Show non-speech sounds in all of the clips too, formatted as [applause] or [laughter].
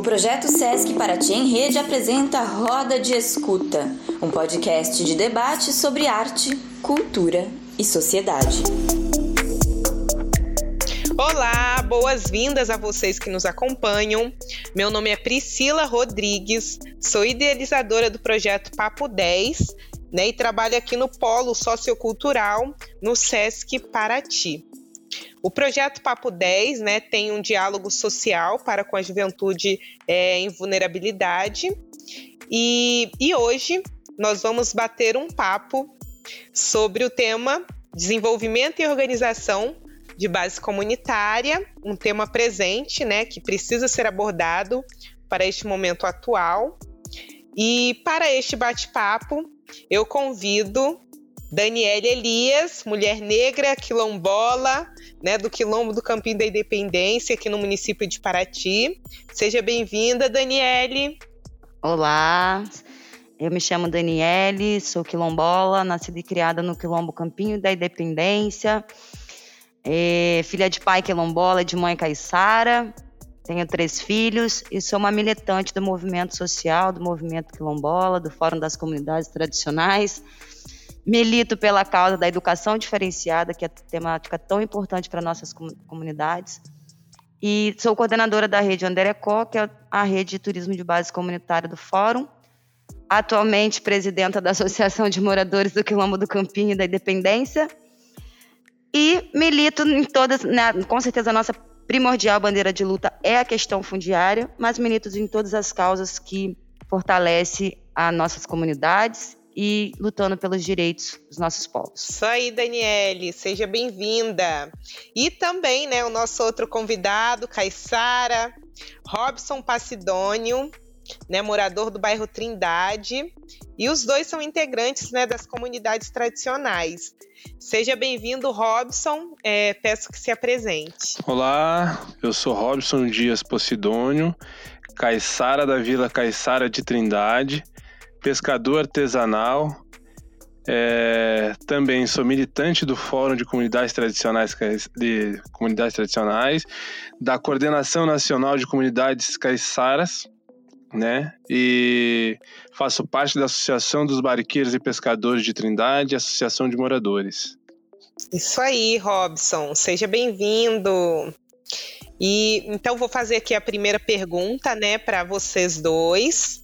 O projeto Sesc Paraty em Rede apresenta Roda de Escuta, um podcast de debate sobre arte, cultura e sociedade. Olá, boas-vindas a vocês que nos acompanham. Meu nome é Priscila Rodrigues, sou idealizadora do projeto Papo 10 né, e trabalho aqui no Polo Sociocultural no Sesc Paraty. O projeto Papo 10 né, tem um diálogo social para com a juventude é, em vulnerabilidade e, e hoje nós vamos bater um papo sobre o tema desenvolvimento e organização de base comunitária, um tema presente, né, que precisa ser abordado para este momento atual. E para este bate-papo, eu convido Daniela Elias, mulher negra, quilombola, né, do Quilombo do Campinho da Independência, aqui no município de Paraty. Seja bem-vinda, Daniele. Olá, eu me chamo Daniele, sou quilombola, nascida e criada no Quilombo Campinho da Independência. É, filha de pai quilombola de mãe caiçara. Tenho três filhos e sou uma militante do movimento social, do movimento quilombola, do Fórum das Comunidades Tradicionais. Milito pela causa da educação diferenciada, que é temática tão importante para nossas comunidades. E sou coordenadora da rede Anderecó, que é a rede de turismo de base comunitária do Fórum. Atualmente presidenta da Associação de Moradores do Quilombo do Campinho e da Independência e milito em todas, né, com certeza a nossa primordial bandeira de luta é a questão fundiária, mas milito em todas as causas que fortalece as nossas comunidades e lutando pelos direitos dos nossos povos. Isso aí, Daniele, seja bem-vinda. E também, né, o nosso outro convidado, Caissara, Robson Passidônio, né, morador do bairro Trindade, e os dois são integrantes né, das comunidades tradicionais. Seja bem-vindo, Robson. É, peço que se apresente. Olá, eu sou Robson Dias Posidônio, caiçara da Vila Caiçara de Trindade, pescador artesanal. É, também sou militante do Fórum de Comunidades Tradicionais de Comunidades Tradicionais, da Coordenação Nacional de Comunidades Caiçaras né? E faço parte da Associação dos Barqueiros e Pescadores de Trindade, Associação de Moradores. Isso aí, Robson, seja bem-vindo. E então vou fazer aqui a primeira pergunta, né, para vocês dois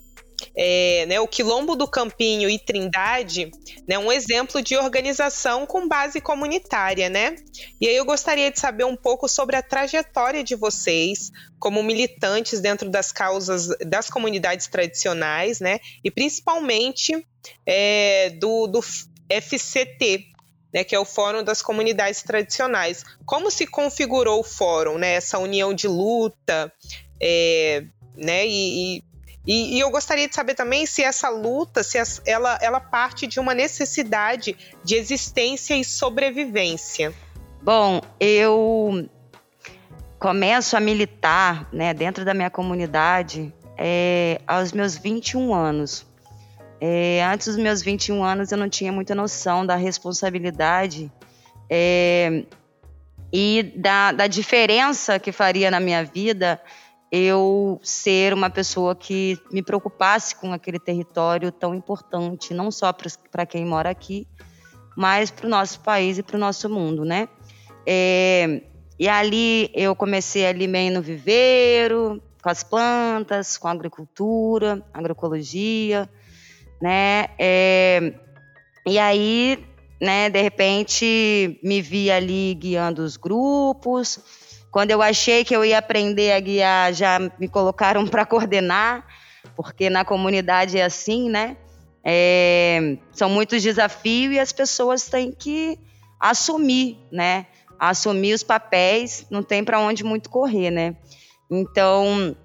é, né, o Quilombo do Campinho e Trindade, né, um exemplo de organização com base comunitária, né? E aí eu gostaria de saber um pouco sobre a trajetória de vocês como militantes dentro das causas das comunidades tradicionais, né? E principalmente é, do, do FCT, né, que é o Fórum das Comunidades Tradicionais. Como se configurou o fórum, né, essa união de luta, é, né, e, e e, e, eu gostaria de saber também se essa luta, se ela, ela parte de uma necessidade de existência e sobrevivência. Bom, eu começo a militar né, dentro da minha comunidade é, aos meus 21 anos. É, antes dos meus 21 anos, eu não tinha muita noção da responsabilidade é, e da, da diferença que faria na minha vida eu ser uma pessoa que me preocupasse com aquele território tão importante, não só para quem mora aqui, mas para o nosso país e para o nosso mundo, né? É, e ali eu comecei ali meio no viveiro, com as plantas, com a agricultura, agroecologia, né? É, e aí, né, de repente, me vi ali guiando os grupos, quando eu achei que eu ia aprender a guiar, já me colocaram [laughs] para coordenar, porque na comunidade é assim, né? É, são muitos desafios e as pessoas têm que assumir, né? Assumir os papéis, não tem para onde muito correr, né? Então,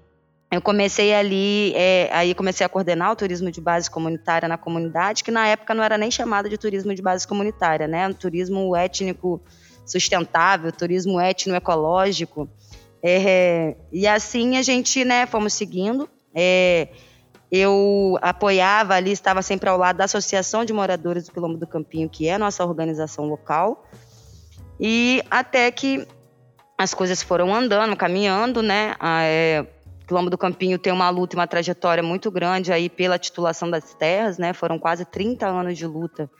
eu comecei ali, é, aí comecei a coordenar o turismo de base comunitária na comunidade, que na época não era nem chamado de turismo de base comunitária, né? Turismo étnico sustentável, turismo etnoecológico. É, e assim a gente, né, fomos seguindo. É, eu apoiava ali, estava sempre ao lado da Associação de Moradores do Quilombo do Campinho, que é a nossa organização local. E até que as coisas foram andando, caminhando, né? É, Quilombo do Campinho tem uma luta e uma trajetória muito grande aí pela titulação das terras, né? Foram quase 30 anos de luta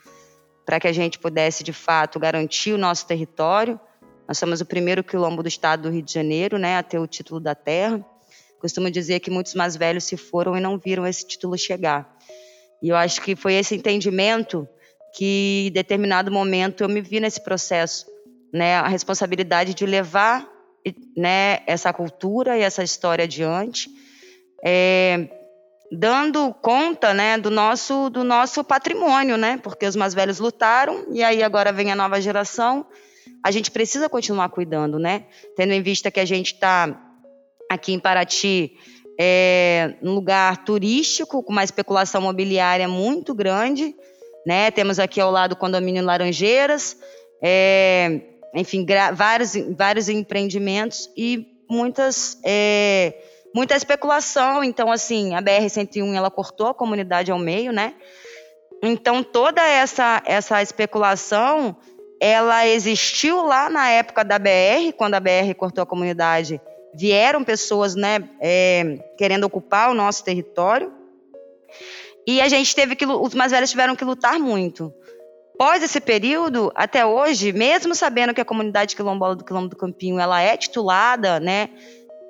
para que a gente pudesse, de fato, garantir o nosso território. Nós somos o primeiro quilombo do estado do Rio de Janeiro, né, a ter o título da terra. Costumo dizer que muitos mais velhos se foram e não viram esse título chegar. E eu acho que foi esse entendimento que, em determinado momento, eu me vi nesse processo, né, a responsabilidade de levar, né, essa cultura e essa história adiante, é, dando conta, né, do nosso do nosso patrimônio, né, porque os mais velhos lutaram e aí agora vem a nova geração. A gente precisa continuar cuidando, né, tendo em vista que a gente está aqui em Paraty é, um lugar turístico com uma especulação imobiliária muito grande, né? Temos aqui ao lado o condomínio Laranjeiras, é, enfim, vários, vários empreendimentos e muitas é, muita especulação. Então, assim, a BR-101 ela cortou a comunidade ao meio, né? Então, toda essa, essa especulação, ela existiu lá na época da BR, quando a BR cortou a comunidade. Vieram pessoas, né, é, querendo ocupar o nosso território. E a gente teve que, os mais velhos tiveram que lutar muito. Após esse período, até hoje, mesmo sabendo que a comunidade quilombola do Quilombo do Campinho ela é titulada, né,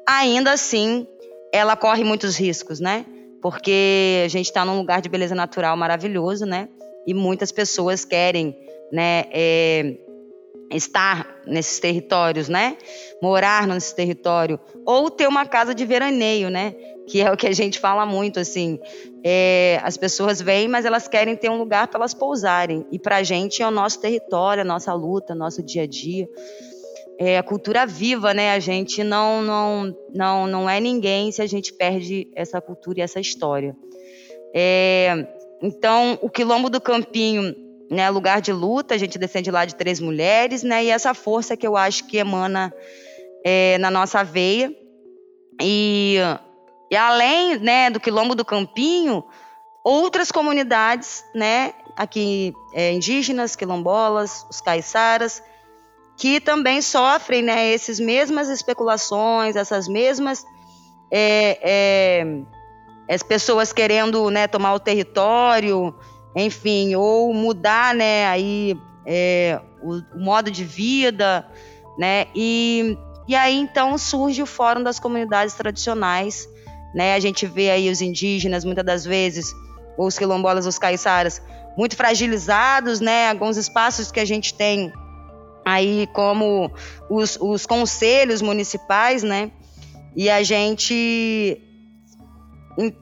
ainda assim ela corre muitos riscos, né? Porque a gente está num lugar de beleza natural maravilhoso, né? E muitas pessoas querem, né, é, estar nesses territórios, né? Morar nesse território ou ter uma casa de veraneio, né? Que é o que a gente fala muito, assim. É, as pessoas vêm, mas elas querem ter um lugar para elas pousarem. E para a gente é o nosso território, a nossa luta, nosso dia a dia. É a cultura viva, né? A gente não, não, não, não é ninguém se a gente perde essa cultura e essa história. É, então, o Quilombo do Campinho né, lugar de luta, a gente descende lá de três mulheres, né, e essa força que eu acho que emana é, na nossa veia. E, e além né, do Quilombo do Campinho, outras comunidades, né, aqui é, indígenas, quilombolas, os caiçaras, que também sofrem né, essas mesmas especulações, essas mesmas é, é, as pessoas querendo né, tomar o território, enfim, ou mudar, né, aí é, o, o, modo de vida, né, e, e aí então surge o Fórum das Comunidades Tradicionais, né, a gente vê aí os indígenas, muitas das vezes, ou os quilombolas, os caiçaras, muito fragilizados, né, alguns espaços que a gente tem aí como os, os conselhos municipais, né, e a gente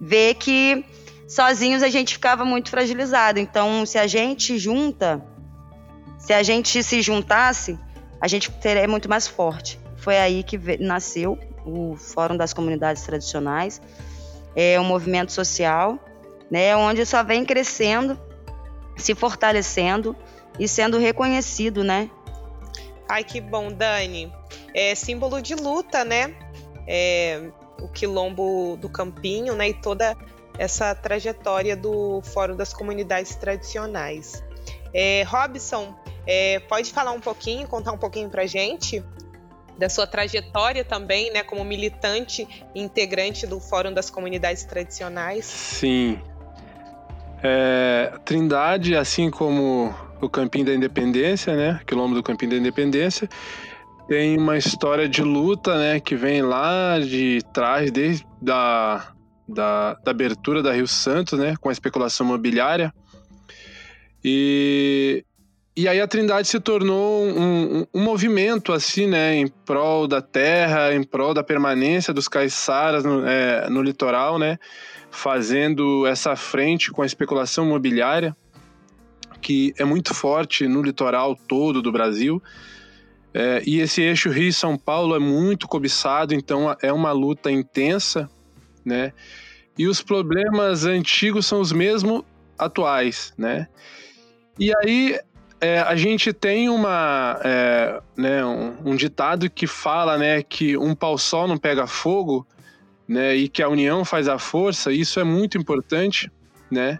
vê que sozinhos a gente ficava muito fragilizado. Então, se a gente junta, se a gente se juntasse, a gente seria muito mais forte. Foi aí que nasceu o Fórum das Comunidades Tradicionais, é um movimento social, né, onde só vem crescendo, se fortalecendo e sendo reconhecido, né? Ai, que bom, Dani. É símbolo de luta, né? É, o quilombo do Campinho, né? E toda essa trajetória do Fórum das Comunidades Tradicionais. É, Robson, é, pode falar um pouquinho, contar um pouquinho para gente da sua trajetória também, né, como militante integrante do Fórum das Comunidades Tradicionais? Sim. É, Trindade, assim como o Campinho da Independência, né, quilômetro do Campinho da Independência, tem uma história de luta, né, que vem lá de trás, desde da da, da abertura da Rio Santos, né, com a especulação imobiliária. E, e aí a Trindade se tornou um, um, um, movimento assim, né, em prol da terra, em prol da permanência dos caiçaras no, é, no litoral, né, fazendo essa frente com a especulação imobiliária, que é muito forte no litoral todo do Brasil. É, e esse eixo Rio-São Paulo é muito cobiçado, então é uma luta intensa né? E os problemas antigos são os mesmos atuais, né? E aí é, a gente tem uma, é, né, um, um, ditado que fala, né, que um pau só não pega fogo, né, e que a união faz a força. Isso é muito importante, né?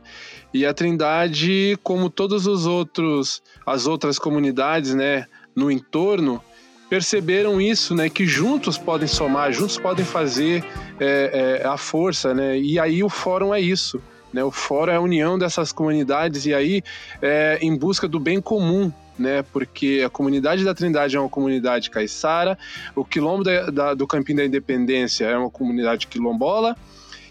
E a Trindade, como todos os outros, as outras comunidades, né, no entorno, perceberam isso, né? Que juntos podem somar, juntos podem fazer é, é, a força, né? E aí o fórum é isso. Né, o fórum é a união dessas comunidades e aí é, em busca do bem comum, né? Porque a comunidade da Trindade é uma comunidade caiçara, o quilombo da, da, do Campinho da Independência é uma comunidade quilombola,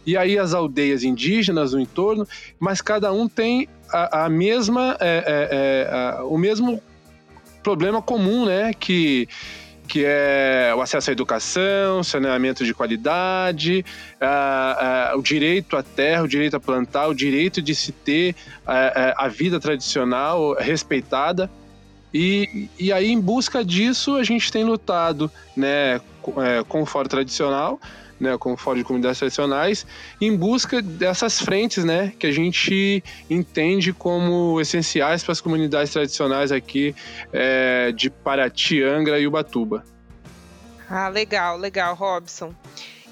e aí as aldeias indígenas no entorno, mas cada um tem a, a mesma, é, é, é, a, o mesmo problema comum, né? Que que é o acesso à educação, saneamento de qualidade, o direito à terra, o direito a plantar, o direito de se ter a vida tradicional respeitada. E, e aí, em busca disso, a gente tem lutado né, com o fórum tradicional, né, como Fórum de Comunidades Tradicionais, em busca dessas frentes né, que a gente entende como essenciais para as comunidades tradicionais aqui é, de Paraty, Angra e Ubatuba. Ah, legal, legal, Robson.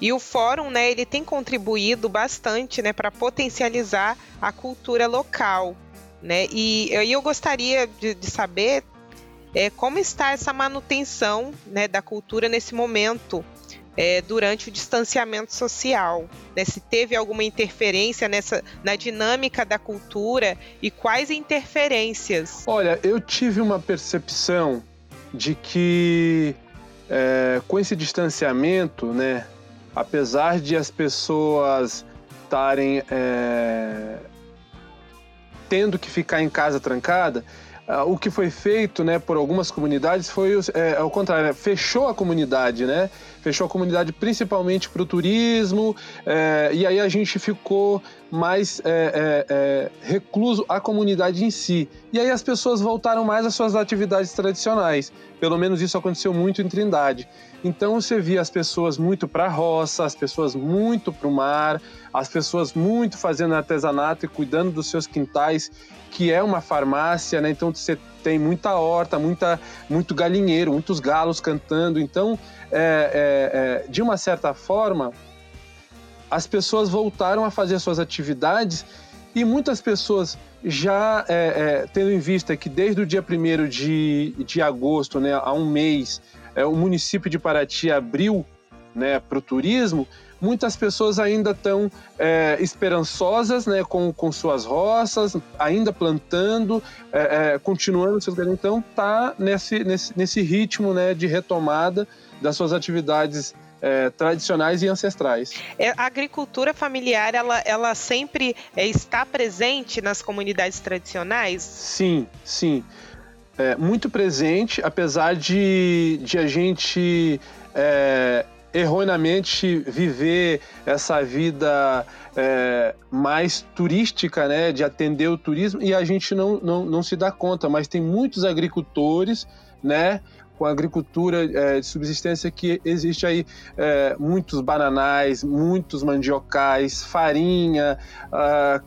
E o fórum, né, ele tem contribuído bastante, né, para potencializar a cultura local, né? E eu gostaria de, de saber é, como está essa manutenção, né, da cultura nesse momento, é, durante o distanciamento social. Né? Se teve alguma interferência nessa, na dinâmica da cultura e quais interferências? Olha, eu tive uma percepção de que é, com esse distanciamento, né, apesar de as pessoas estarem é, tendo que ficar em casa trancada, o que foi feito né, por algumas comunidades foi é, ao contrário, né, fechou a comunidade, né? Fechou a comunidade principalmente para o turismo, é, e aí a gente ficou mais é, é, é, recluso à comunidade em si. E aí as pessoas voltaram mais às suas atividades tradicionais. Pelo menos isso aconteceu muito em Trindade. Então você via as pessoas muito para a roça, as pessoas muito para o mar, as pessoas muito fazendo artesanato e cuidando dos seus quintais, que é uma farmácia, né? Então você tem muita horta, muita, muito galinheiro, muitos galos cantando. Então, é, é, é, de uma certa forma, as pessoas voltaram a fazer suas atividades e muitas pessoas já é, é, tendo em vista que desde o dia 1 de, de agosto, né, há um mês, é, o município de Paraty abriu né, para o turismo, muitas pessoas ainda estão é, esperançosas né, com, com suas roças, ainda plantando, é, é, continuando seus Então, está nesse, nesse, nesse ritmo né, de retomada das suas atividades é, tradicionais e ancestrais. É, a agricultura familiar, ela, ela sempre é, está presente nas comunidades tradicionais? Sim, sim. É, muito presente, apesar de, de a gente é, erroneamente viver essa vida é, mais turística, né, de atender o turismo, e a gente não, não, não se dá conta, mas tem muitos agricultores, né, com a agricultura é, de subsistência que existe aí é, muitos bananais, muitos mandiocais, farinha,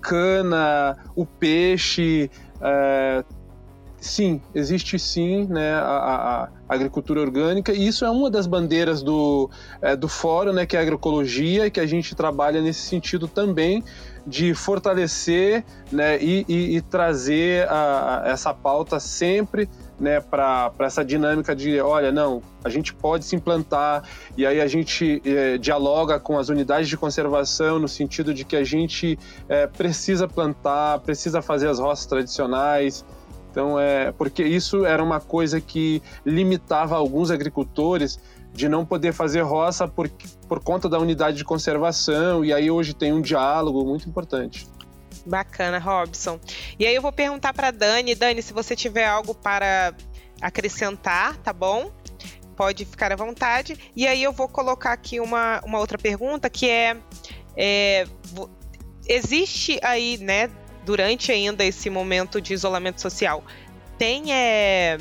cana, o peixe, é, sim, existe sim né, a, a, agricultura orgânica, e isso é uma das bandeiras do, é, do fórum, né, que é a agroecologia, que a gente trabalha nesse sentido também de fortalecer né, e, e, e trazer a, a essa pauta sempre né, para essa dinâmica de, olha, não, a gente pode se implantar e aí a gente é, dialoga com as unidades de conservação no sentido de que a gente é, precisa plantar, precisa fazer as roças tradicionais, então, é porque isso era uma coisa que limitava alguns agricultores de não poder fazer roça por, por conta da unidade de conservação, e aí hoje tem um diálogo muito importante. Bacana, Robson. E aí eu vou perguntar para Dani, Dani, se você tiver algo para acrescentar, tá bom? Pode ficar à vontade. E aí eu vou colocar aqui uma, uma outra pergunta que é, é existe aí, né, durante ainda esse momento de isolamento social, tem é,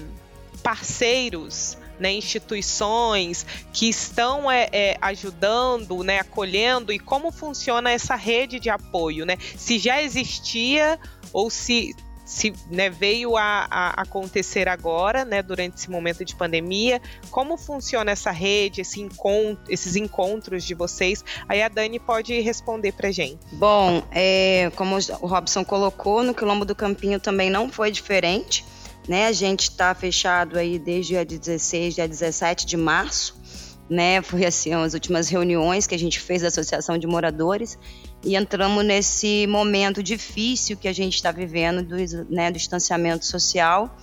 parceiros, né, instituições que estão é, é, ajudando, né, acolhendo e como funciona essa rede de apoio, né? Se já existia ou se se né, veio a, a, acontecer agora, né, durante esse momento de pandemia, como funciona essa rede, esse encontro, esses encontros de vocês? Aí a Dani pode responder para gente. Bom, é, como o Robson colocou, no Quilombo do Campinho também não foi diferente. né? A gente está fechado aí desde dia 16, dia 17 de março, né? Foi assim as últimas reuniões que a gente fez da Associação de Moradores e entramos nesse momento difícil que a gente está vivendo do, né, do distanciamento social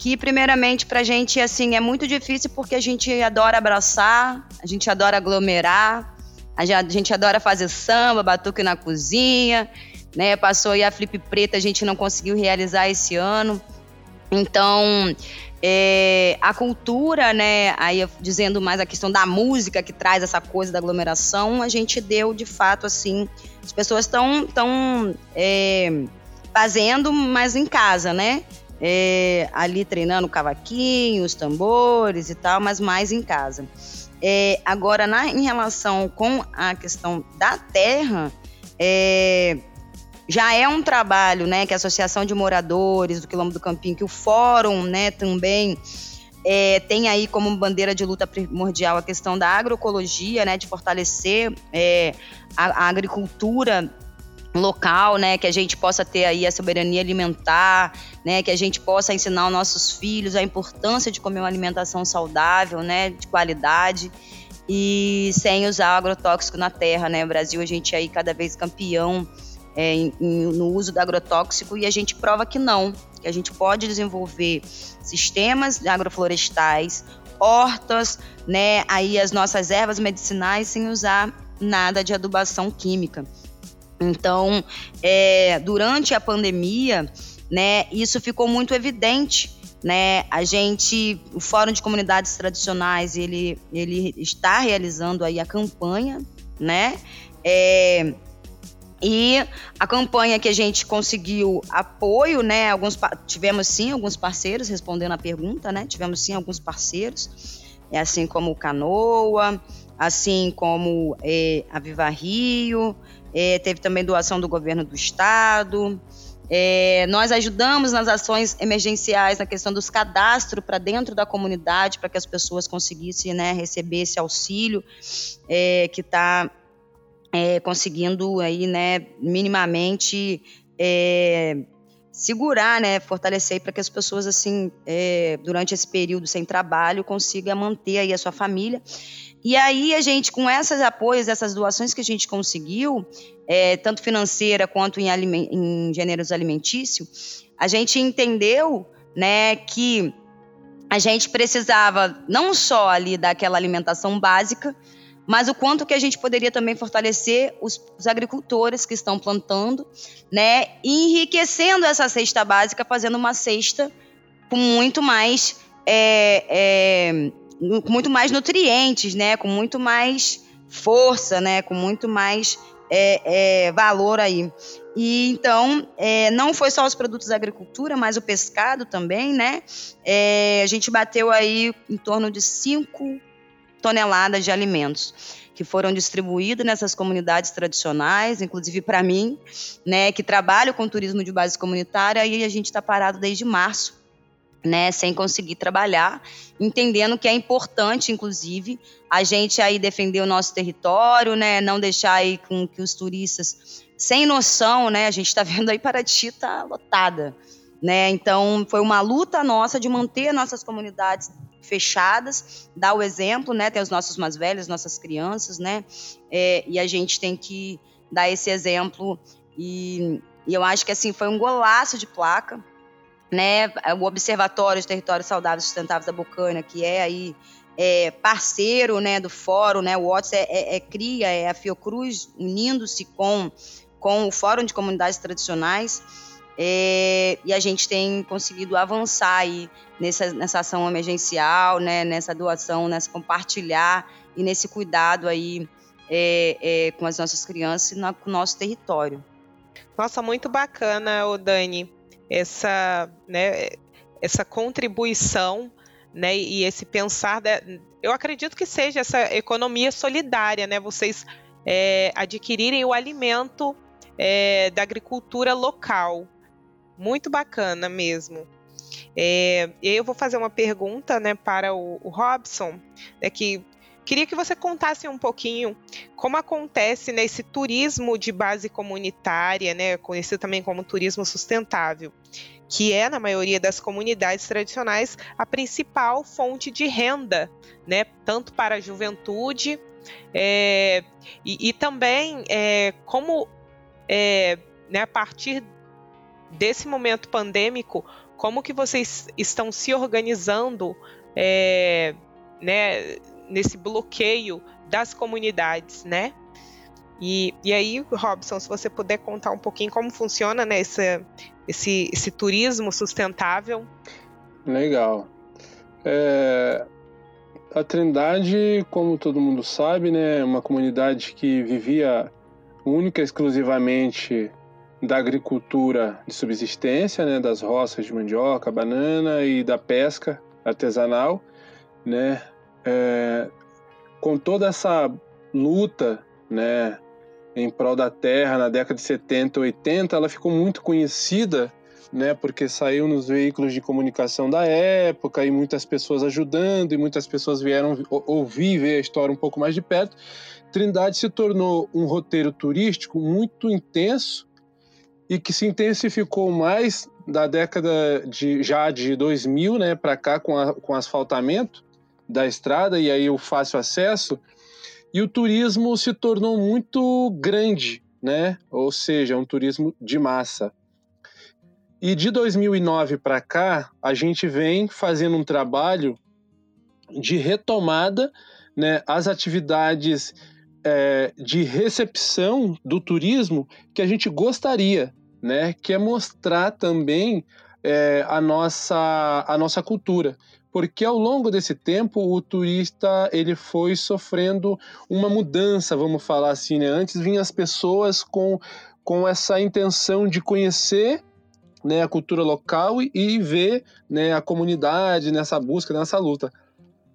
que primeiramente para a gente assim é muito difícil porque a gente adora abraçar, a gente adora aglomerar, a gente adora fazer samba, batuque na cozinha, né? Passou aí a Flip Preta, a gente não conseguiu realizar esse ano. Então, é, a cultura, né, aí dizendo mais a questão da música que traz essa coisa da aglomeração, a gente deu de fato assim, as pessoas estão tão, é, fazendo, mas em casa, né? é, ali treinando cavaquinho, os tambores e tal, mas mais em casa. É, agora, na, em relação com a questão da terra, é, já é um trabalho né, que a Associação de Moradores do Quilombo do Campinho, que o Fórum né, também é, tem aí como bandeira de luta primordial a questão da agroecologia, né, de fortalecer é, a, a, agricultura local, né, que a gente possa ter aí a soberania alimentar, né, que a gente possa ensinar aos nossos filhos a importância de comer uma alimentação saudável, né, de qualidade e sem usar agrotóxico na terra, né, o Brasil a gente é aí cada vez campeão é, em, em, no uso do agrotóxico e a gente prova que não, que a gente pode desenvolver sistemas agroflorestais, hortas, né, aí as nossas ervas medicinais sem usar nada de adubação química. Então, é, durante a pandemia, né, isso ficou muito evidente. Né, a gente, o Fórum de Comunidades Tradicionais, ele, ele está realizando aí a campanha, né, é, e a campanha que a gente conseguiu apoio, né? Alguns tivemos sim alguns parceiros respondendo a pergunta, né? Tivemos sim alguns parceiros, é assim como o Canoa, assim como é, a Viva Rio, é, teve também doação do governo do estado. É, nós ajudamos nas ações emergenciais na questão dos cadastros para dentro da comunidade, para que as pessoas conseguissem né, receber esse auxílio é, que está é, conseguindo aí, né, minimamente é, segurar, né, fortalecer para que as pessoas assim, é, durante esse período sem trabalho, consigam manter aí a sua família. E aí a gente, com esses apoios, essas doações que a gente conseguiu, é, tanto financeira quanto em, em gêneros alimentícios, a gente entendeu, né, que a gente precisava não só ali daquela alimentação básica, mas o quanto que a gente poderia também fortalecer os, os agricultores que estão plantando, né, e enriquecendo essa cesta básica, fazendo uma cesta com muito mais é, é, com muito mais nutrientes, né? Com muito mais força, né? Com muito mais é, é, valor aí. E então, é, não foi só os produtos da agricultura, mas o pescado também, né? É, a gente bateu aí em torno de 5 toneladas de alimentos que foram distribuídos nessas comunidades tradicionais, inclusive para mim, né, que trabalho com turismo de base comunitária, e a gente está parado desde março né, sem conseguir trabalhar, entendendo que é importante, inclusive, a gente aí defender o nosso território, né, não deixar aí com que os turistas sem noção, né, a gente está [laughs] vendo aí Paraty tá lotada, né, então foi uma luta nossa de manter nossas comunidades fechadas, dar o exemplo, né, tem os nossos mais velhos, nossas crianças, né, é, e a gente tem que dar esse exemplo. E, e eu acho que assim foi um golaço de placa, né, o Observatório de Territórios Saudáveis e Sustentáveis da Bocaina, que é aí é, parceiro né, do fórum, né, o OTS é, é, é, cria, é a Fiocruz unindo-se com, com o Fórum de Comunidades Tradicionais, é, e a gente tem conseguido avançar aí nessa, nessa ação emergencial, né, nessa doação, nessa compartilhar e nesse cuidado aí é, é, com as nossas crianças e com o nosso território. Nossa, muito bacana, o Dani essa, né, essa contribuição né, e esse pensar. De, eu acredito que seja essa economia solidária, né? Vocês é, adquirirem o alimento é, da agricultura local. Muito bacana mesmo. É, eu vou fazer uma pergunta né, para o, o Robson, né, que queria que você contasse um pouquinho como acontece nesse né, turismo de base comunitária, né, conhecido também como turismo sustentável, que é, na maioria das comunidades tradicionais, a principal fonte de renda, né, tanto para a juventude é, e, e, também é, como é, né, a partir desse momento pandêmico, como que vocês estão se organizando é, né, nesse bloqueio das comunidades, né? E, e aí, Robson, se você puder contar um pouquinho como funciona né, esse, esse, esse turismo sustentável. Legal. É, a Trindade, como todo mundo sabe, né, é uma comunidade que vivia única e exclusivamente da agricultura de subsistência, né, das roças de mandioca, banana e da pesca artesanal, né, é, com toda essa luta, né, em prol da terra na década de 70, 80, ela ficou muito conhecida, né, porque saiu nos veículos de comunicação da época e muitas pessoas ajudando e muitas pessoas vieram ouvir ver a história um pouco mais de perto. Trindade se tornou um roteiro turístico muito intenso e que se intensificou mais da década de já de 2000, né, para cá com, a, com asfaltamento da estrada e aí o fácil acesso, e o turismo se tornou muito grande, né? Ou seja, um turismo de massa. E de 2009 para cá, a gente vem fazendo um trabalho de retomada, né, as atividades é, de recepção do turismo que a gente gostaria, né? Que é mostrar também é, a, nossa, a nossa cultura. Porque ao longo desse tempo o turista ele foi sofrendo uma mudança, vamos falar assim, né? Antes vinham as pessoas com, com essa intenção de conhecer né, a cultura local e, e ver né, a comunidade nessa busca, nessa luta.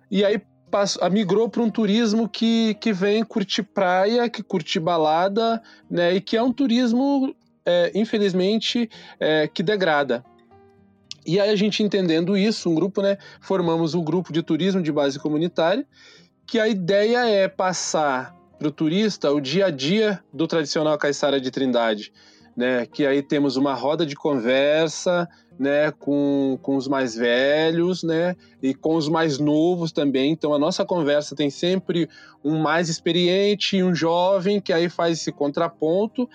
E aí passou, migrou para um turismo que, que vem curtir praia, que curte balada, né, e que é um turismo é, infelizmente, é, que degrada. E aí a gente entendendo isso, um grupo, né, formamos um grupo de turismo de base comunitária, que a ideia é passar para o turista o dia a dia do tradicional caiçara de Trindade, né, que aí temos uma roda de conversa, né, com, com os mais velhos, né, e com os mais novos também. Então a nossa conversa tem sempre um mais experiente e um jovem que aí faz esse contraponto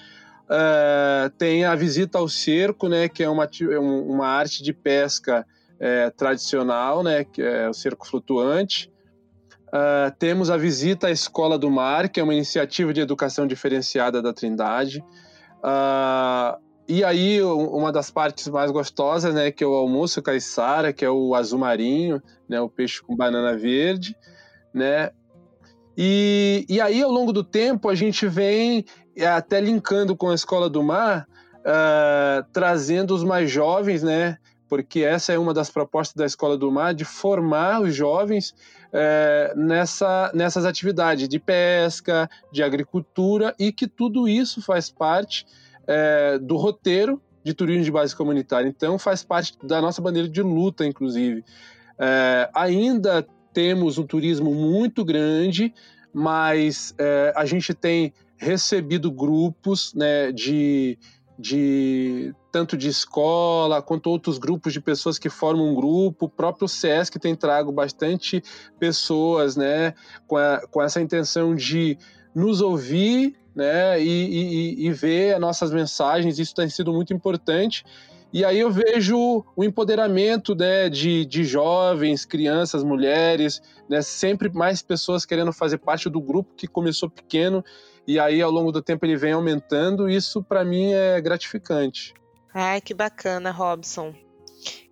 Uh, tem a visita ao cerco, né, que é uma, uma arte de pesca é, tradicional, né, que é o cerco flutuante. Uh, temos a visita à Escola do Mar, que é uma iniciativa de educação diferenciada da Trindade. Uh, e aí, uma das partes mais gostosas, né, que é o almoço caiçara, que é o azul marinho, né, o peixe com banana verde, né. E, e aí, ao longo do tempo, a gente vem até linkando com a Escola do Mar, uh, trazendo os mais jovens, né? Porque essa é uma das propostas da Escola do Mar, de formar os jovens uh, nessa, nessas atividades de pesca, de agricultura, e que tudo isso faz parte uh, do roteiro de turismo de base comunitária. Então, faz parte da nossa bandeira de luta, inclusive. ainda temos um turismo muito grande, mas a gente tem recebido grupos né, de, de tanto de escola quanto outros grupos de pessoas que formam um grupo. O próprio SESC tem trago bastante pessoas né, com, a, com essa intenção de nos ouvir né, e, e, e ver as nossas mensagens. Isso tem sido muito importante. E aí eu vejo o empoderamento né, de, de jovens, crianças, mulheres, né, sempre mais pessoas querendo fazer parte do grupo que começou pequeno e aí ao longo do tempo ele vem aumentando. Isso para mim é gratificante. Ai, que bacana, Robson.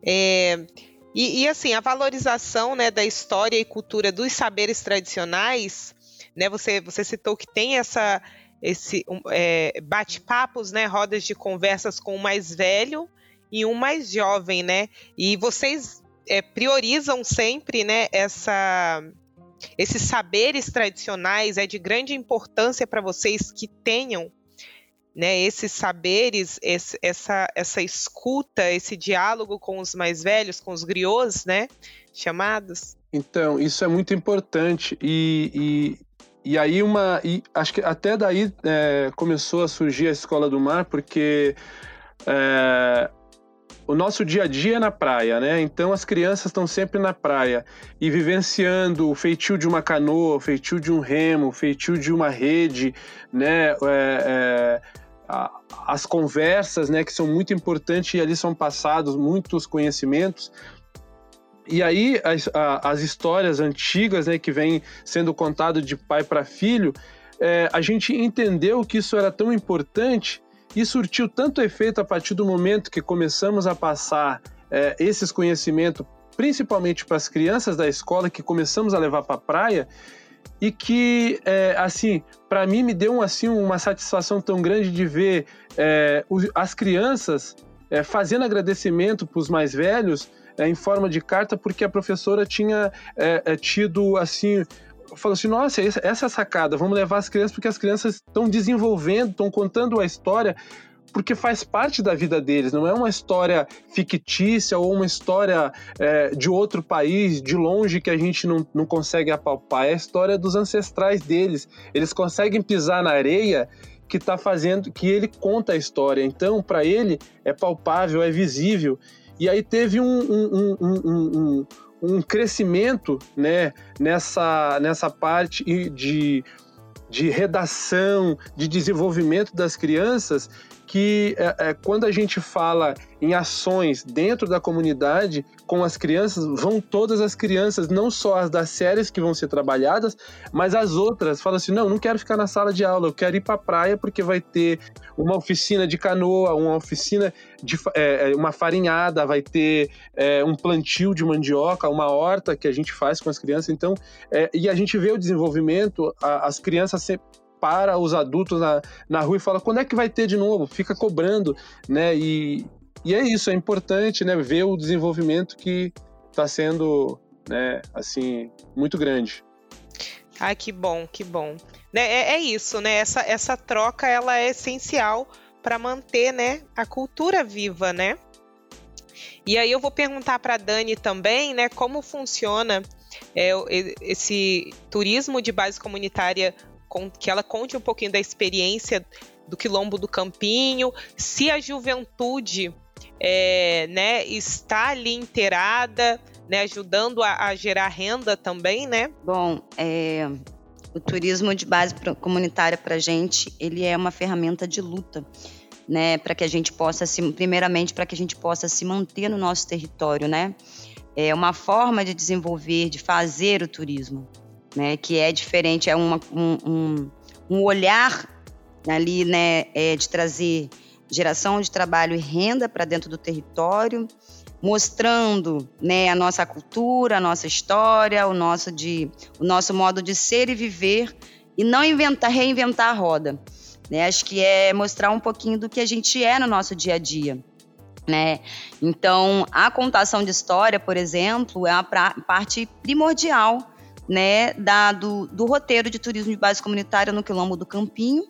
É, e, e, assim, a valorização né, da história e cultura dos saberes tradicionais, né, você, você citou que tem essa, esse um, é, bate-papos, né, rodas de conversas com o mais velho e um mais jovem, né? E vocês é, priorizam sempre, né, essa esses saberes tradicionais é de grande importância para vocês que tenham né, esses saberes, esse, essa, essa escuta, esse diálogo com os mais velhos, com os griots, né, chamados? Então, isso é muito importante e, e, e aí uma, e acho que até daí é, começou a surgir a Escola do Mar, porque é, o nosso dia a dia é na praia, né? Então as crianças estão sempre na praia e vivenciando o feitio de uma canoa, o feitio de um remo, o feitio de uma rede, né? É, é, as conversas, né? Que são muito importantes e ali são passados muitos conhecimentos. E aí as, as histórias antigas, né? Que vêm sendo contado de pai para filho, é, a gente entendeu que isso era tão importante e surtiu tanto efeito a partir do momento que começamos a passar é, esses conhecimentos, principalmente para as crianças da escola, que começamos a levar para a praia, e que, é, assim, para mim me deu assim, uma satisfação tão grande de ver é, as crianças é, fazendo agradecimento para os mais velhos é, em forma de carta, porque a professora tinha é, tido, assim, falou assim: nossa, essa é a sacada, vamos levar as crianças, porque as crianças estão desenvolvendo, estão contando a história, porque faz parte da vida deles, não é uma história fictícia ou uma história é, de outro país, de longe, que a gente não, não consegue apalpar, é a história dos ancestrais deles. Eles conseguem pisar na areia que está fazendo, que ele conta a história. Então, para ele, é palpável, é visível. E aí teve um, um, um, um crescimento né, nessa, nessa parte de, de redação, de desenvolvimento das crianças, que é, é, quando a gente fala em ações dentro da comunidade com as crianças, vão todas as crianças, não só as das séries que vão ser trabalhadas, mas as outras. Fala assim: não, não quero ficar na sala de aula, eu quero ir para a praia porque vai ter uma oficina de canoa, uma oficina de é, é, uma farinhada, vai ter é, um plantio de mandioca, uma horta que a gente faz com as crianças. Então, é, e a gente vê o desenvolvimento, a, as crianças sempre para os adultos na, na rua e fala quando é que vai ter de novo, fica cobrando, né? E, e é isso, é importante, né, ver o desenvolvimento que está sendo, né, assim, muito grande. Ah, que bom, que bom. Né, é, é isso, né? Essa, essa troca ela é essencial para manter, né, a cultura viva, né? E aí eu vou perguntar para Dani também, né, como funciona é, esse turismo de base comunitária, com, que ela conte um pouquinho da experiência do quilombo do Campinho, se a juventude é, né, está ali inteirada, né, ajudando a, a, gerar renda também, né? Bom, é, o turismo de base comunitária para a gente, ele é uma ferramenta de luta, né, para que a gente possa se, primeiramente, para que a gente possa se manter no nosso território, né? É uma forma de desenvolver, de fazer o turismo, né, que é diferente, é uma, um, um, um olhar ali, né, é, de trazer geração de trabalho e renda para dentro do território, mostrando né, a nossa cultura, a nossa história, o nosso, de, o nosso modo de ser e viver, e não inventar, reinventar a roda. Né? Acho que é mostrar um pouquinho do que a gente é no nosso dia a dia. Né? Então, a contação de história, por exemplo, é uma parte primordial né, da, do, do, roteiro de turismo de base comunitária no Quilombo do Campinho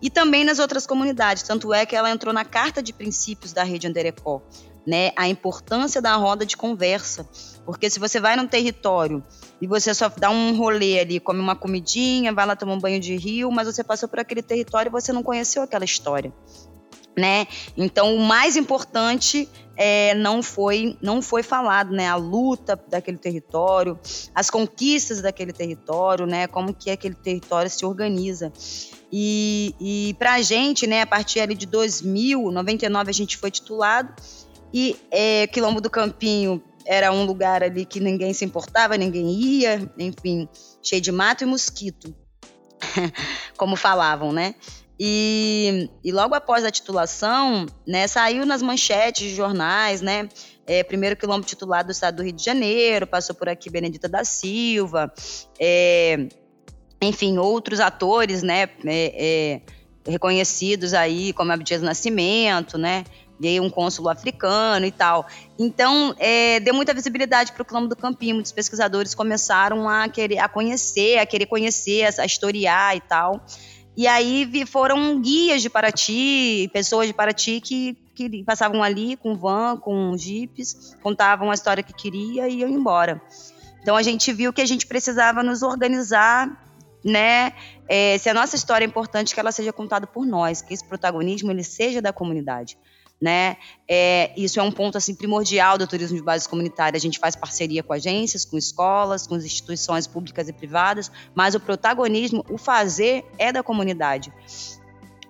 e também nas outras comunidades. Tanto é que ela entrou na carta de princípios da rede Anderecó, né, a importância da roda de conversa. Porque se você vai num território e você só dá um rolê ali, come uma comidinha, vai lá tomar um banho de rio, mas você passou por aquele território e você não conheceu aquela história né? Então o mais importante é, não foi não foi falado, né? A luta daquele território, as conquistas daquele território, né? Como que aquele território se organiza. E, e para a gente, né? A partir ali de 2000, 99 a gente foi titulado e é, Quilombo do Campinho era um lugar ali que ninguém se importava, ninguém ia, enfim, cheio de mato e mosquito, [laughs] como falavam, né? E, e logo após a titulação, né, saiu nas manchetes de jornais, né? É, primeiro quilombo titulado do estado do Rio de Janeiro, passou por aqui Benedita da Silva, é, enfim, outros atores, né, é, é reconhecidos aí, como Abdias Nascimento, né, veio um cônsulo africano e tal. Então, é, deu muita visibilidade para o Quilombo do Campinho. Muitos pesquisadores começaram a querer a conhecer, a querer conhecer, a historiar e tal. E aí foram guias de Paraty, pessoas de Paraty que, que passavam ali com van, com jipes, contavam a história que queria e iam embora. Então a gente viu que a gente precisava nos organizar, né? É, se a nossa história é importante, que ela seja contada por nós, que esse protagonismo ele seja da comunidade né? É, isso é um ponto assim primordial do turismo de base comunitária. A gente faz parceria com agências, com escolas, com instituições públicas e privadas, mas o protagonismo, o fazer é da comunidade.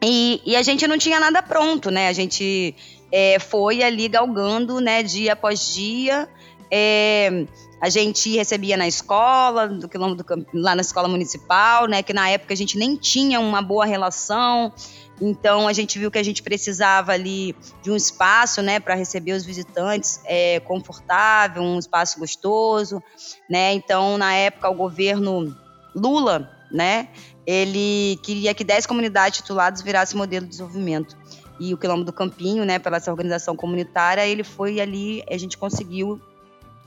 E, e a gente não tinha nada pronto, né? A gente é, foi ali galgando, né, dia após dia. É, a gente recebia na escola, do quilômetro do, lá na escola municipal, né? Que na época a gente nem tinha uma boa relação. Então a gente viu que a gente precisava ali de um espaço, né, para receber os visitantes é, confortável, um espaço gostoso, né? Então na época o governo Lula, né, ele queria que 10 comunidades tituladas virassem modelo de desenvolvimento. E o Quilombo do Campinho, né, pela essa organização comunitária, ele foi ali, a gente conseguiu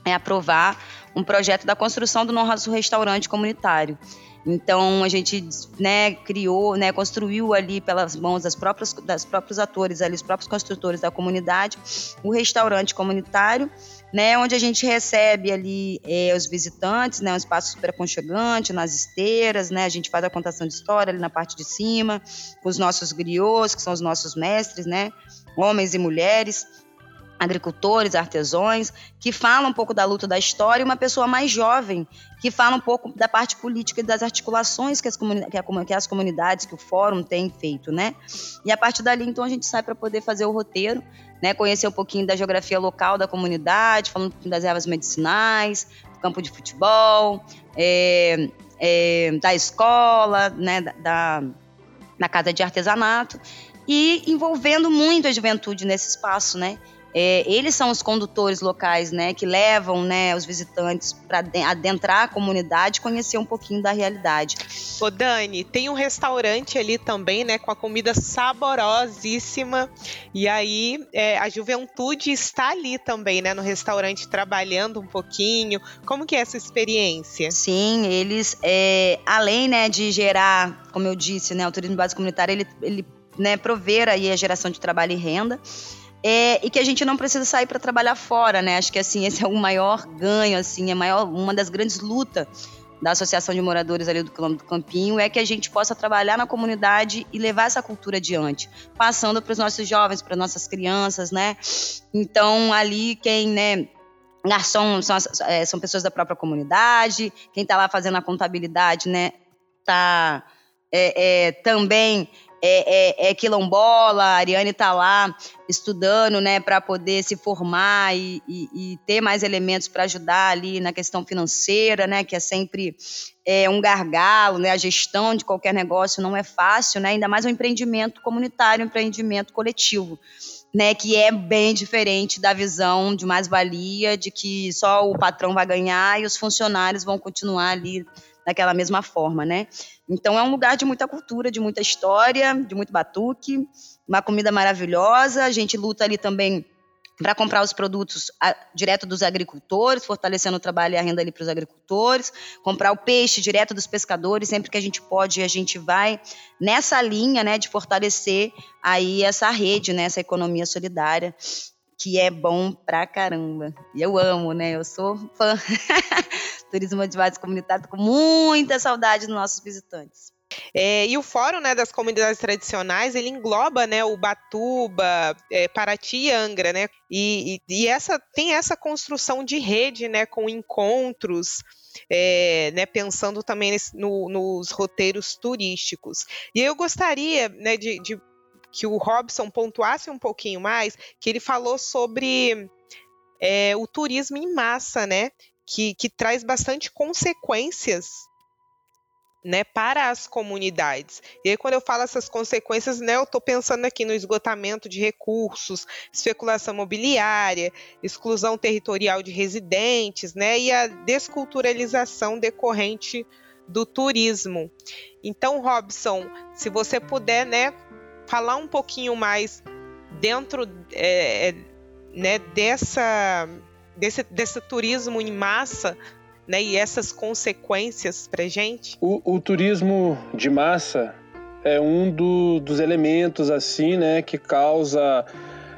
é, aprovar um projeto da construção do nosso restaurante comunitário. Então a gente né, criou, né, construiu ali pelas mãos das próprias, das próprios atores, ali, os próprios construtores da comunidade, o restaurante comunitário, né, onde a gente recebe ali é, os visitantes, né, um espaço super aconchegante, nas esteiras, né, a gente faz a contação de história ali na parte de cima, com os nossos griots, que são os nossos mestres, né, homens e mulheres, agricultores, artesãos, que falam um pouco da luta da história, e uma pessoa mais jovem, que fala um pouco da parte política e das articulações que as, que, que as comunidades, que o fórum tem feito, né? E a partir dali, então, a gente sai para poder fazer o roteiro, né? Conhecer um pouquinho da geografia local da comunidade, falando das ervas medicinais, do campo de futebol, é, é, da escola, né? Da, da, da casa de artesanato, e envolvendo muito a juventude nesse espaço, né? É, eles são os condutores locais, né, que levam, né, os visitantes para adentrar a comunidade, conhecer um pouquinho da realidade. Ô Dani, tem um restaurante ali também, né, com a comida saborosíssima. E aí é, a juventude está ali também, né, no restaurante trabalhando um pouquinho. Como que é essa experiência? Sim, eles, é, além, né, de gerar, como eu disse, né, o turismo básico comunitário, ele, ele né, prover aí a geração de trabalho e renda é, e que a gente não precisa sair para trabalhar fora, né? Acho que assim esse é o maior ganho, assim, é maior, uma das grandes lutas da Associação de Moradores ali do Quilômetro do Campinho é que a gente possa trabalhar na comunidade e levar essa cultura adiante, passando para os nossos jovens, para nossas crianças, né? Então ali quem, né? Garçom são, é, são pessoas da própria comunidade, quem está lá fazendo a contabilidade, né? Tá é, é, também é, é, é quilombola, a Ariane está lá estudando, né, para poder se formar e, e, e ter mais elementos para ajudar ali na questão financeira, né, que é sempre é, um gargalo, né, a gestão de qualquer negócio não é fácil, né, ainda mais um empreendimento comunitário, um empreendimento coletivo. Né, que é bem diferente da visão de mais-valia, de que só o patrão vai ganhar e os funcionários vão continuar ali daquela mesma forma, né? Então é um lugar de muita cultura, de muita história, de muito batuque, uma comida maravilhosa. A gente luta ali também para comprar os produtos a, direto dos agricultores, fortalecendo o trabalho e a renda ali para os agricultores, comprar o peixe direto dos pescadores, sempre que a gente pode, a gente vai nessa linha, né, de fortalecer aí essa rede, né, essa economia solidária que é bom pra caramba. E eu amo, né? Eu sou fã. [laughs] Turismo de base comunitário, com muita saudade dos nossos visitantes. É, e o Fórum né, das Comunidades Tradicionais, ele engloba né, o Batuba, é, Paraty e Angra, né? E, e, e, essa, tem essa construção de rede né, com encontros, é, né, pensando também nesse, no, nos roteiros turísticos. E eu gostaria né, de, de que o Robson pontuasse um pouquinho mais, que ele falou sobre é, o turismo em massa, né? Que, que traz bastante consequências né, para as comunidades. E aí, quando eu falo essas consequências, né, eu estou pensando aqui no esgotamento de recursos, especulação imobiliária, exclusão territorial de residentes, né, e a desculturalização decorrente do turismo. Então, Robson, se você puder, né, falar um pouquinho mais dentro é, né, dessa, desse, desse turismo em massa né, e essas consequências para gente? O, o turismo de massa é um do, dos elementos assim, né, que causa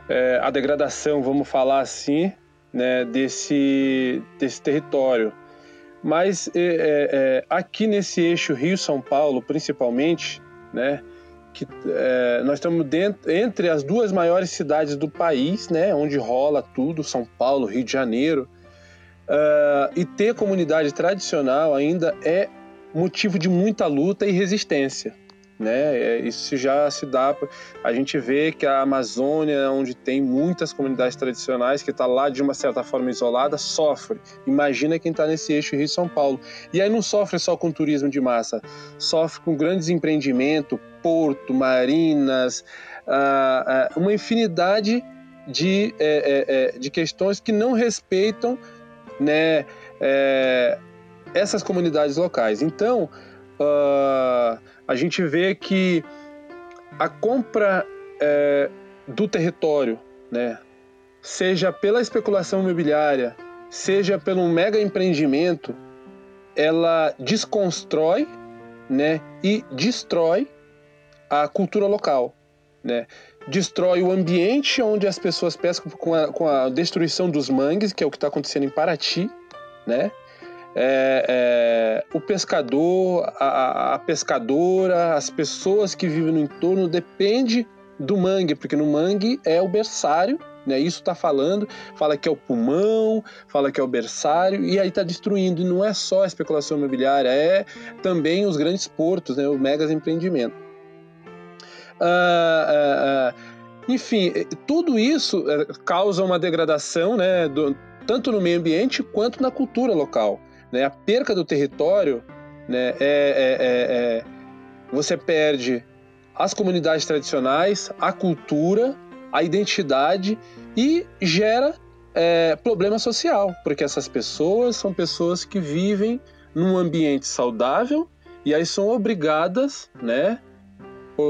é, a degradação, vamos falar assim, né, desse, desse território. Mas é, é, é aqui nesse eixo Rio-São Paulo, principalmente, né, que é, nós estamos dentro, entre as duas maiores cidades do país, né, onde rola tudo, São Paulo, Rio de Janeiro, uh, e ter comunidade tradicional ainda é motivo de muita luta e resistência né? É, isso já se dá. A gente vê que a Amazônia, onde tem muitas comunidades tradicionais, que está lá de uma certa forma isolada, sofre. Imagina quem está nesse eixo Rio-São Paulo. E aí não sofre só com turismo de massa, sofre com grandes empreendimentos, porto, marinas, uma infinidade de, é, é, de questões que não respeitam, né? essas comunidades locais. Então, uh, a gente vê que a compra é, do território, né, seja pela especulação imobiliária, seja pelo mega empreendimento, ela desconstrói né, e destrói a cultura local. Né? Destrói o ambiente onde as pessoas pescam com a, com a destruição dos mangues, que é o que está acontecendo em Paraty, né? É, é, o pescador, a, a, pescadora, as pessoas que vivem no entorno depende do mangue, porque no mangue é o berçário, né? Isso está falando, fala que é o pulmão, fala que é o berçário e aí está destruindo. E não é só a especulação imobiliária, é também os grandes portos, né? O megas empreendimento. Ah, ah, ah, enfim, tudo isso eh, causa uma degradação, né? Do, tanto no meio ambiente quanto na cultura local. Né? A perca do território né, é, é, é, é, você perde as comunidades tradicionais, a cultura, a identidade e gera é, problema social, porque essas pessoas são pessoas que vivem num ambiente saudável e aí são obrigadas, né?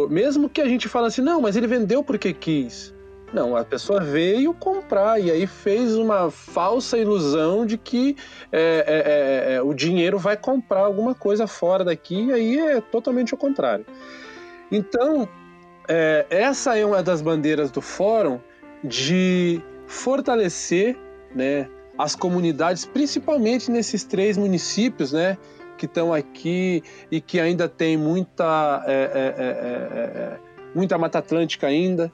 Mesmo que a gente fale assim, não, mas ele vendeu porque quis. Não, a pessoa veio comprar e aí fez uma falsa ilusão de que é, é, é, é, o dinheiro vai comprar alguma coisa fora daqui, e aí é totalmente o contrário. Então, é, essa é uma das bandeiras do fórum de fortalecer né, as comunidades, principalmente nesses três municípios, né? Que estão aqui e que ainda tem muita, é, muita Mata Atlântica ainda,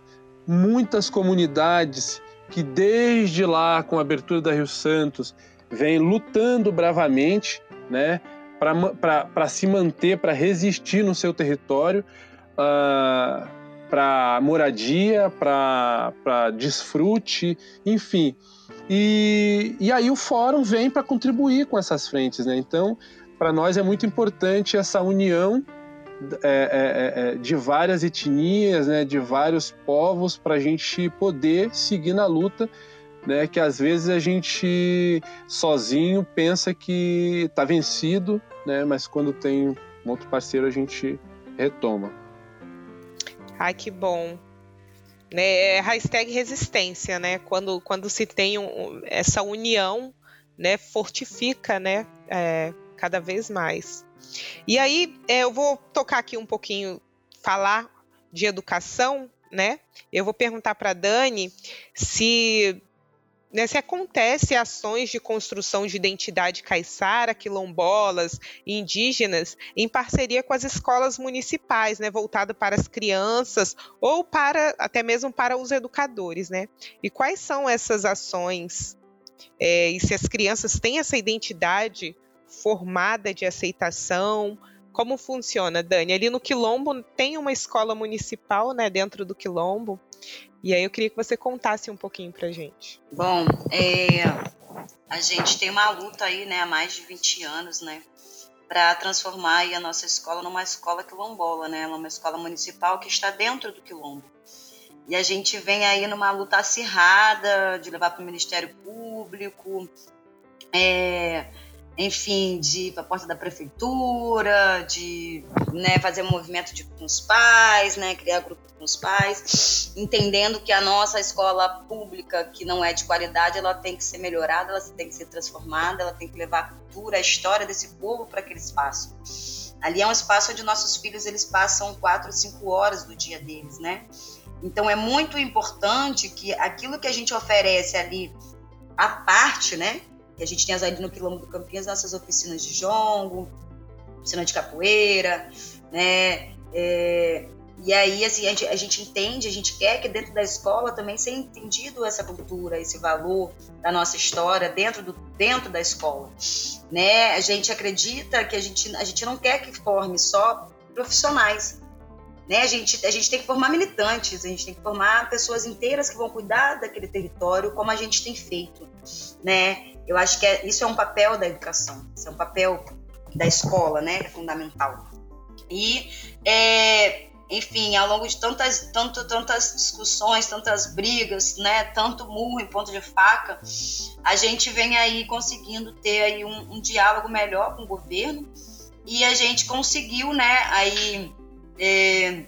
muitas comunidades que desde lá, com a abertura da Rio Santos, vêm lutando bravamente né, para se manter, para resistir no seu território, uh, ah, para moradia, para desfrute, enfim. E, e aí o fórum vem para contribuir com essas frentes. Né? Então, para nós é muito importante essa união é, é, é, é, de várias etnias, né, de vários povos, para a gente poder seguir na luta, né, que às vezes a gente sozinho pensa que está vencido, né, mas quando tem um outro parceiro a gente retoma. Ai, que bom. Né, é hashtag resistência, né? Quando, quando se tem um, essa união, né, fortifica, né, é, cada vez mais. E aí é, eu vou tocar aqui um pouquinho, falar de educação, né? Eu vou perguntar para Dani se né, se acontece ações de construção de identidade caiçara, quilombolas, indígenas, em parceria com as escolas municipais, né, voltado para as crianças ou para até mesmo para os educadores, né? E quais são essas ações? É, e se as crianças têm essa identidade formada de aceitação? Como funciona, Dani? Ali no Quilombo tem uma escola municipal, né, dentro do Quilombo. E aí eu queria que você contasse um pouquinho pra gente. Bom, é, a gente tem uma luta aí, né, há mais de 20 anos, né, para transformar a nossa escola numa escola quilombola, né, uma escola municipal que está dentro do Quilombo. E a gente vem aí numa luta acirrada de levar para o Ministério Público, é, enfim, de ir para a porta da prefeitura, de né, fazer um movimento de, com os pais, né, criar grupo com os pais, entendendo que a nossa escola pública, que não é de qualidade, ela tem que ser melhorada, ela tem que ser transformada, ela tem que levar a cultura, a história desse povo para aquele espaço. Ali é um espaço onde nossos filhos eles passam quatro, cinco horas do dia deles, né? Então é muito importante que aquilo que a gente oferece ali, a parte, né? A gente tem ali no Quilombo do Campinhas, nossas oficinas de jongo, oficina de capoeira, né? É, e aí, assim, a gente, a gente, entende, a gente quer que dentro da escola também seja entendido essa cultura, esse valor da nossa história dentro, do, dentro da escola, né? A gente acredita que a gente, a gente não quer que forme só profissionais, né? A gente, a gente tem que formar militantes, a gente tem que formar pessoas inteiras que vão cuidar daquele território, como a gente tem feito, né? Eu acho que é, isso é um papel da educação, isso é um papel da escola, né? É fundamental. E é, enfim, ao longo de tantas, tanto, tantas discussões, tantas brigas, né, tanto murro em ponto de faca, a gente vem aí conseguindo ter aí um, um diálogo melhor com o governo e a gente conseguiu, né, aí é,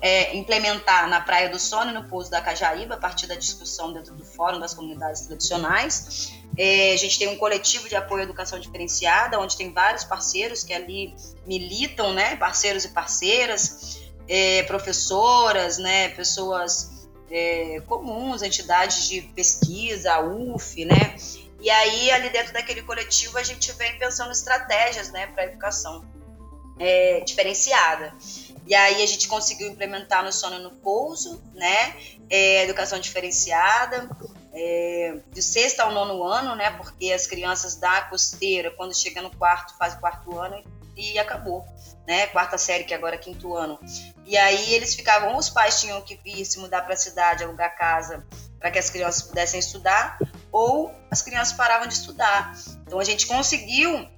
é, implementar na Praia do Sono e no Pouso da Cajaíba, a partir da discussão dentro do Fórum das Comunidades Tradicionais, é, a gente tem um coletivo de apoio à educação diferenciada, onde tem vários parceiros que ali militam, né, parceiros e parceiras, é, professoras, né, pessoas é, comuns, entidades de pesquisa, a UF, né, e aí ali dentro daquele coletivo a gente vem pensando estratégias, né, para a educação é, diferenciada. E aí a gente conseguiu implementar no sono no pouso, né, é, educação diferenciada, é, de sexto ao nono ano, né? Porque as crianças da costeira, quando chega no quarto, faz o quarto ano e acabou, né? Quarta série, que agora é quinto ano. E aí eles ficavam, os pais tinham que vir se mudar para a cidade, alugar casa, para que as crianças pudessem estudar, ou as crianças paravam de estudar. Então a gente conseguiu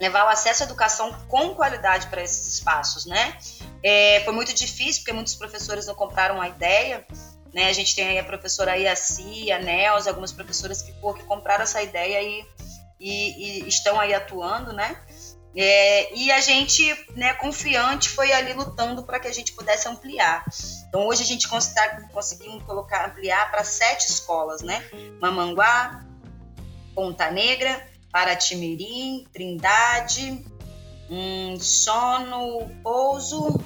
levar o acesso à educação com qualidade para esses espaços, né? É, foi muito difícil, porque muitos professores não compraram a ideia, né? A gente tem aí a professora Iaci, a Nelza, algumas professoras que, pô, que compraram essa ideia e, e, e estão aí atuando, né? É, e a gente, né, confiante, foi ali lutando para que a gente pudesse ampliar. Então hoje a gente conseguiu colocar, ampliar para sete escolas, né? Mamanguá, Ponta Negra, Paratimirim, Trindade, um, Sono, Pouso,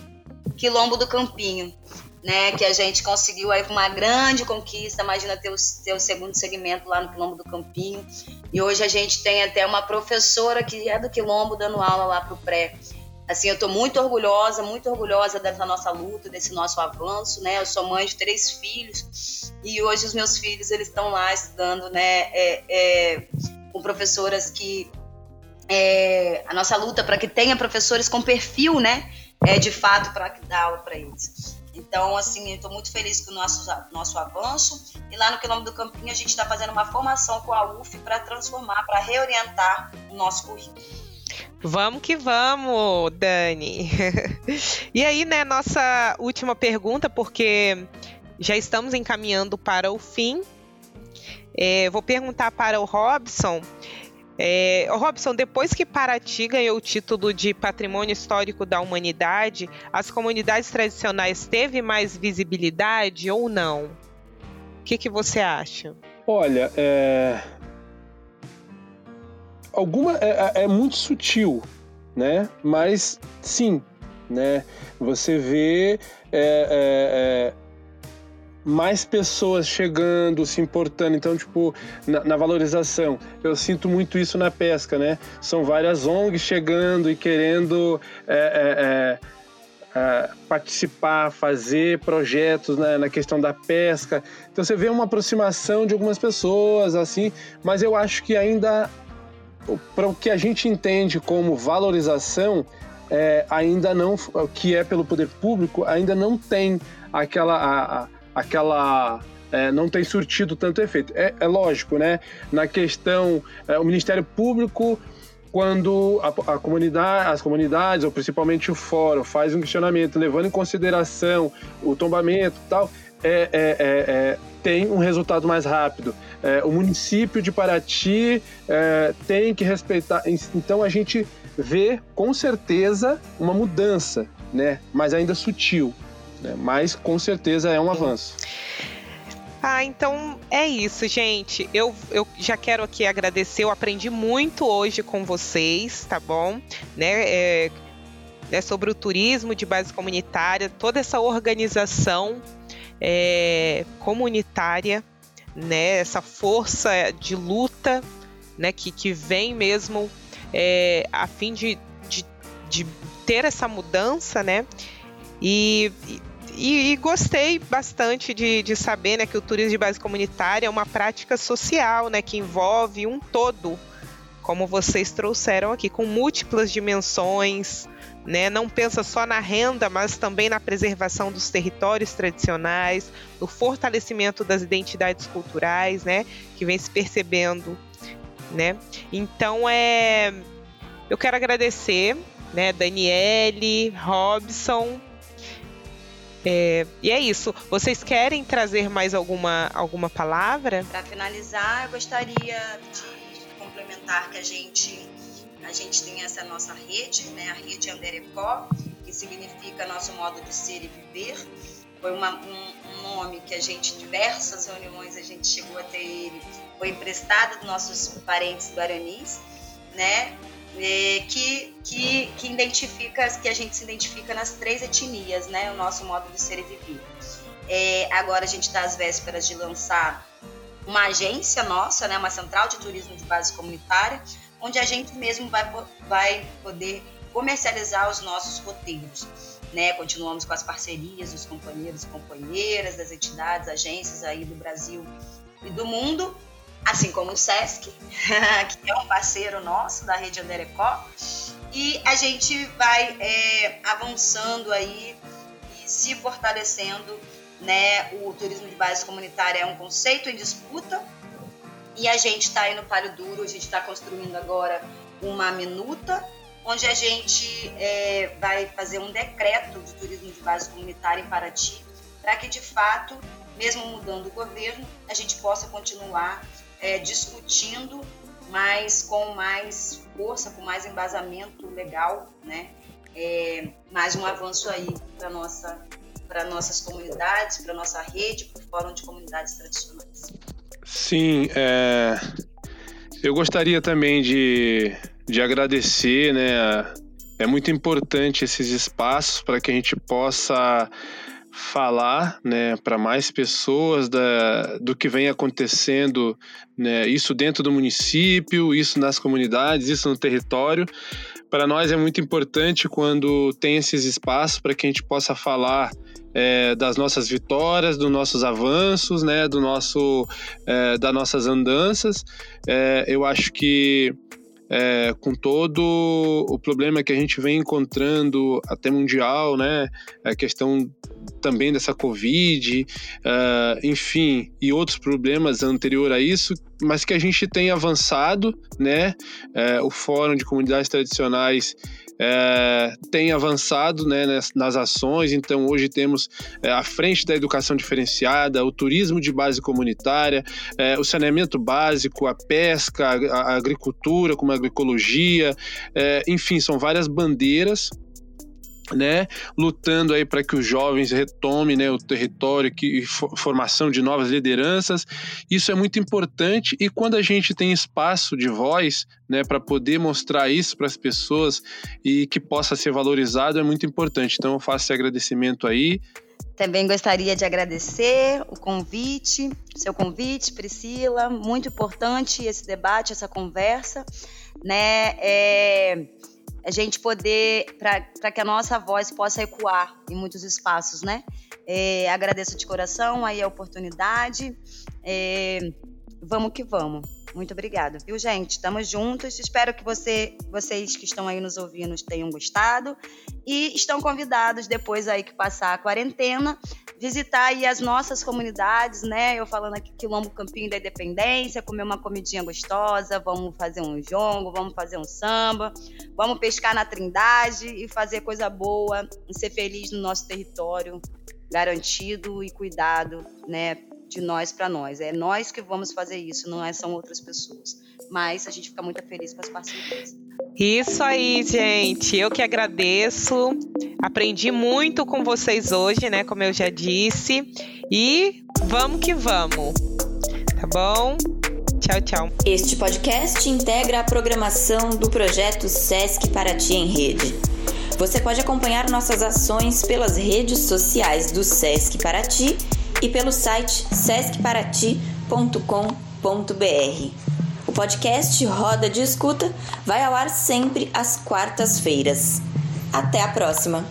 Quilombo do Campinho né, que a gente conseguiu aí uma grande conquista. Imagina ter o, ter o segundo segmento lá no Quilombo do Campinho. E hoje a gente tem até uma professora que é do Quilombo dando aula lá para o pré. Assim, eu estou muito orgulhosa, muito orgulhosa dessa nossa luta, desse nosso avanço, né? Eu sou mãe de três filhos e hoje os meus filhos eles estão lá estudando, né? É, é, com professoras que é, a nossa luta para que tenha professores com perfil, né? É de fato para dar aula para eles. Então, assim, eu estou muito feliz com o nosso, nosso avanço. E lá no Quilombo do Campinho, a gente está fazendo uma formação com a UF para transformar, para reorientar o nosso currículo. Vamos que vamos, Dani. [laughs] e aí, né, nossa última pergunta, porque já estamos encaminhando para o fim. É, vou perguntar para o Robson é, Robson, depois que Paraty ganhou o título de Patrimônio Histórico da Humanidade, as comunidades tradicionais teve mais visibilidade ou não? O que, que você acha? Olha, é... alguma é, é, é muito sutil, né? Mas sim, né? Você vê é, é, é mais pessoas chegando, se importando. Então, tipo, na, na, valorização, eu sinto muito isso na pesca, né? São várias ONGs chegando e querendo é, é, é, é participar, fazer projetos né, na questão da pesca. Então, você vê uma aproximação de algumas pessoas, assim, mas eu acho que ainda, para o que a gente entende como valorização, é, ainda não, que é pelo poder público, ainda não tem aquela. A, a, aquela é, não tem surtido tanto efeito. É, é lógico, né? Na questão, é, o Ministério Público, quando a, a, comunidade, as comunidades, ou principalmente o fórum, faz um questionamento levando em consideração o tombamento e tal, é, é, é, tem um resultado mais rápido. o município de Paraty tem que respeitar. Então a gente vê com certeza uma mudança, né? Mas ainda sutil né? mas com certeza é um avanço. Ah, então é isso, gente. Eu, eu já quero aqui agradecer. Eu aprendi muito hoje com vocês, tá bom? Né, é, né sobre o turismo de base comunitária, toda essa organização é, comunitária, né? Essa força de luta, né? Que, que vem mesmo é, a fim de, de, de ter essa mudança, né? E, e, e, gostei bastante de, de saber né, que o turismo de base comunitária é uma prática social né, que envolve um todo, como vocês trouxeram aqui, com múltiplas dimensões. Né, não pensa só na renda, mas também na preservação dos territórios tradicionais, no fortalecimento das identidades culturais, né, que vem se percebendo, né? Então é, eu quero agradecer, né, Daniele, Robson, é, e é isso. Vocês querem trazer mais alguma, alguma palavra? Para finalizar, eu gostaria de complementar que a gente a gente tem essa nossa rede, né, a rede Anderecó, que significa nosso modo de ser e viver. Foi uma, um, um, nome que a gente, diversas reuniões, a gente chegou a ter ele, foi emprestado dos nossos parentes guaranis, né? É, que, que, que identifica, que a gente se identifica nas três etnias, né? O nosso modo de ser e viver. É, agora a gente está às vésperas de lançar uma agência nossa, né, uma central de turismo de base comunitária, onde a gente mesmo vai, vai poder comercializar os nossos roteiros. Né? Continuamos com as parcerias dos companheiros e companheiras, das entidades, agências aí do Brasil e do mundo, assim como o SESC, [laughs] que é um parceiro nosso da rede Anderecó, e a gente vai é, avançando aí e se fortalecendo, né? O turismo de base comunitária é um conceito em disputa e a gente está aí no Palio Duro, a gente está construindo agora uma minuta, onde a gente é, vai fazer um decreto de turismo de base comunitária em Paraty, para que de fato, mesmo mudando o governo, a gente possa continuar é, discutindo, mas com mais força, com mais embasamento legal, né? É, mais um avanço aí para nossa para nossas comunidades, para nossa rede, para o Fórum de Comunidades Tradicionais. Sim, é, eu gostaria também de, de agradecer, né? É muito importante esses espaços para que a gente possa falar né, para mais pessoas da, do que vem acontecendo, né, isso dentro do município, isso nas comunidades, isso no território. Para nós é muito importante quando tem esses espaços para que a gente possa falar é, das nossas vitórias, dos nossos avanços, né, do nosso, é, das nossas andanças. É, eu acho que é, com todo o problema que a gente vem encontrando até mundial, né, a questão também dessa Covid, uh, enfim, e outros problemas anterior a isso, mas que a gente tem avançado, né? Uh, o Fórum de Comunidades Tradicionais é, tem avançado né, nas, nas, ações, então hoje temos é, a frente da educação diferenciada, o turismo de base comunitária, é, o saneamento básico, a pesca, a, a agricultura como a agroecologia, enfim, são várias bandeiras né, lutando aí para que os jovens retomem né, o território, que formação de novas lideranças. Isso é muito importante e quando a gente tem espaço de voz, né, para poder mostrar isso para as pessoas e que possa ser valorizado é muito importante. Então eu faço esse agradecimento aí. Também gostaria de agradecer o convite, seu convite, Priscila, muito importante esse debate, essa conversa, né? É a gente poder, para que a nossa voz possa ecoar em muitos espaços, né? É, agradeço de coração aí a oportunidade. É, vamos que vamos. Muito obrigada, viu, gente? Estamos juntos. Espero que você, vocês que estão aí nos ouvindo tenham gostado. E estão convidados, depois aí que passar a quarentena, visitar aí as nossas comunidades, né? Eu falando aqui Quilombo Campinho da Independência, comer uma comidinha gostosa, vamos fazer um jongo, vamos fazer um samba, vamos pescar na Trindade e fazer coisa boa e ser feliz no nosso território garantido e cuidado, né? De nós para nós. É nós que vamos fazer isso, não é, são outras pessoas. Mas a gente fica muito feliz com as parcerias. Isso aí, gente. Eu que agradeço. Aprendi muito com vocês hoje, né? Como eu já disse. E vamos que vamos. Tá bom? Tchau, tchau. Este podcast integra a programação do projeto Sesc Paraty em Rede. Você pode acompanhar nossas ações pelas redes sociais do Sesc Paraty e pelo site sescparati.com.br. O podcast Roda de Escuta vai ao ar sempre às quartas-feiras. Até a próxima!